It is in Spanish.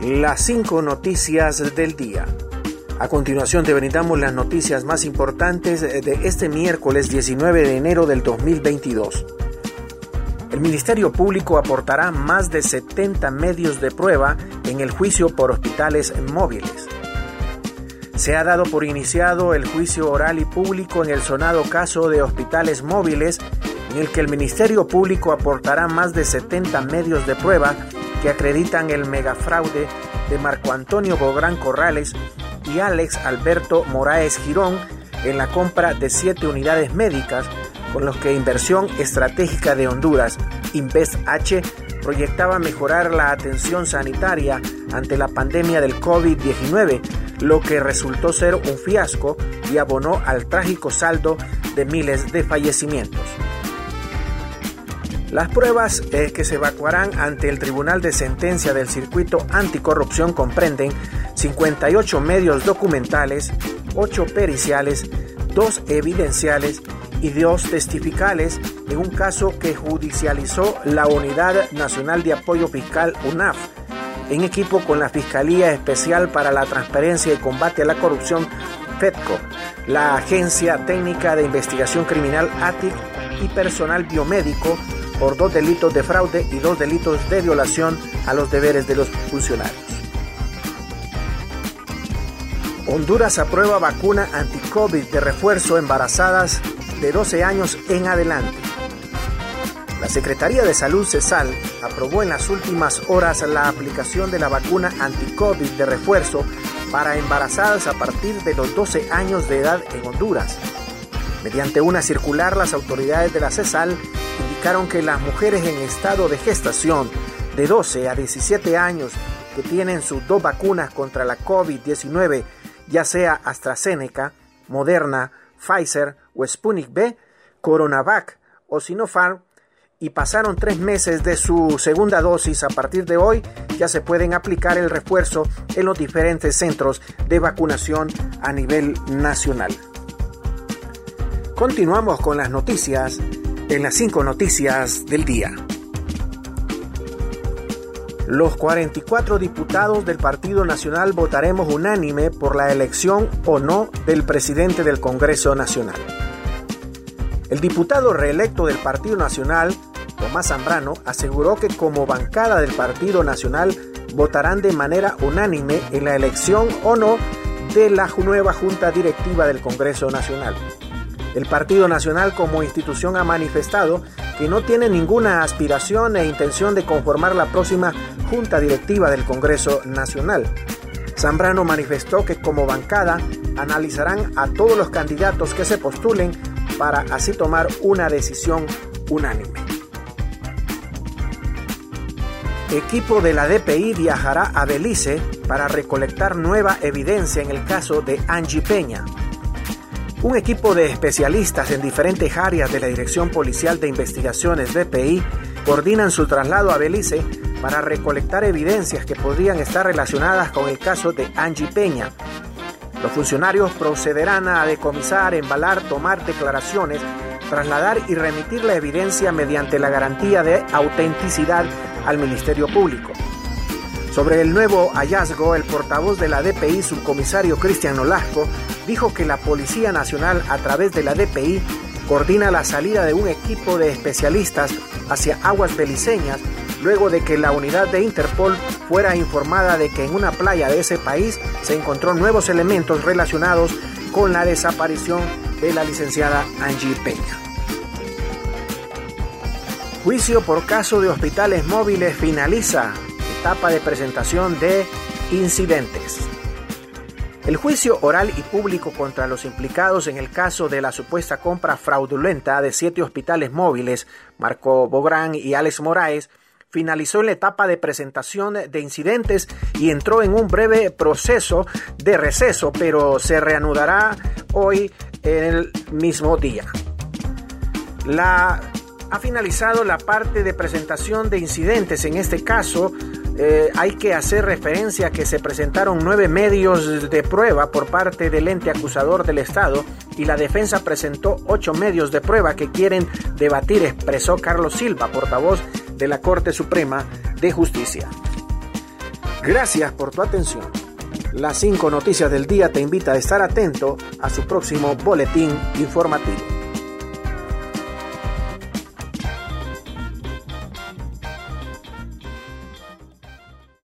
las cinco noticias del día. A continuación te brindamos las noticias más importantes de este miércoles 19 de enero del 2022. El Ministerio Público aportará más de 70 medios de prueba en el juicio por hospitales móviles. Se ha dado por iniciado el juicio oral y público en el sonado caso de hospitales móviles, en el que el Ministerio Público aportará más de 70 medios de prueba que acreditan el megafraude de Marco Antonio Bográn Corrales y Alex Alberto Moraes Girón en la compra de siete unidades médicas con los que Inversión Estratégica de Honduras, Invest H, proyectaba mejorar la atención sanitaria ante la pandemia del COVID-19, lo que resultó ser un fiasco y abonó al trágico saldo de miles de fallecimientos. Las pruebas eh, que se evacuarán ante el Tribunal de Sentencia del Circuito Anticorrupción comprenden 58 medios documentales, 8 periciales, 2 evidenciales y 2 testificales en un caso que judicializó la Unidad Nacional de Apoyo Fiscal UNAF, en equipo con la Fiscalía Especial para la Transparencia y Combate a la Corrupción FEDCO, la Agencia Técnica de Investigación Criminal ATIC y personal biomédico por dos delitos de fraude y dos delitos de violación a los deberes de los funcionarios. Honduras aprueba vacuna anti-COVID de refuerzo embarazadas de 12 años en adelante. La Secretaría de Salud CESAL aprobó en las últimas horas la aplicación de la vacuna anti-COVID de refuerzo para embarazadas a partir de los 12 años de edad en Honduras. Mediante una circular, las autoridades de la CESAL que las mujeres en estado de gestación de 12 a 17 años que tienen sus dos vacunas contra la COVID-19, ya sea AstraZeneca, Moderna, Pfizer o Sputnik B, Coronavac o Sinopharm, y pasaron tres meses de su segunda dosis, a partir de hoy ya se pueden aplicar el refuerzo en los diferentes centros de vacunación a nivel nacional. Continuamos con las noticias en las cinco noticias del día. Los 44 diputados del Partido Nacional votaremos unánime por la elección o no del presidente del Congreso Nacional. El diputado reelecto del Partido Nacional, Tomás Zambrano, aseguró que como bancada del Partido Nacional votarán de manera unánime en la elección o no de la nueva Junta Directiva del Congreso Nacional. El Partido Nacional como institución ha manifestado que no tiene ninguna aspiración e intención de conformar la próxima Junta Directiva del Congreso Nacional. Zambrano manifestó que como bancada analizarán a todos los candidatos que se postulen para así tomar una decisión unánime. Equipo de la DPI viajará a Belice para recolectar nueva evidencia en el caso de Angie Peña. Un equipo de especialistas en diferentes áreas de la Dirección Policial de Investigaciones DPI coordinan su traslado a Belice para recolectar evidencias que podrían estar relacionadas con el caso de Angie Peña, los funcionarios procederán a decomisar, embalar, tomar declaraciones, trasladar y remitir la evidencia mediante la garantía de autenticidad al Ministerio Público. Sobre el nuevo hallazgo, el portavoz de la DPI, subcomisario Cristian Nolasco, dijo que la Policía Nacional, a través de la DPI, coordina la salida de un equipo de especialistas hacia aguas beliceñas luego de que la unidad de Interpol fuera informada de que en una playa de ese país se encontró nuevos elementos relacionados con la desaparición de la licenciada Angie Peña. Juicio por caso de hospitales móviles finaliza. Etapa de presentación de incidentes. El juicio oral y público contra los implicados en el caso de la supuesta compra fraudulenta de siete hospitales móviles, Marco Bográn y Alex Moraes, finalizó la etapa de presentación de incidentes y entró en un breve proceso de receso, pero se reanudará hoy en el mismo día. La ha finalizado la parte de presentación de incidentes. En este caso, eh, hay que hacer referencia a que se presentaron nueve medios de prueba por parte del ente acusador del Estado y la defensa presentó ocho medios de prueba que quieren debatir, expresó Carlos Silva, portavoz de la Corte Suprema de Justicia. Gracias por tu atención. Las 5 noticias del día te invita a estar atento a su próximo boletín informativo.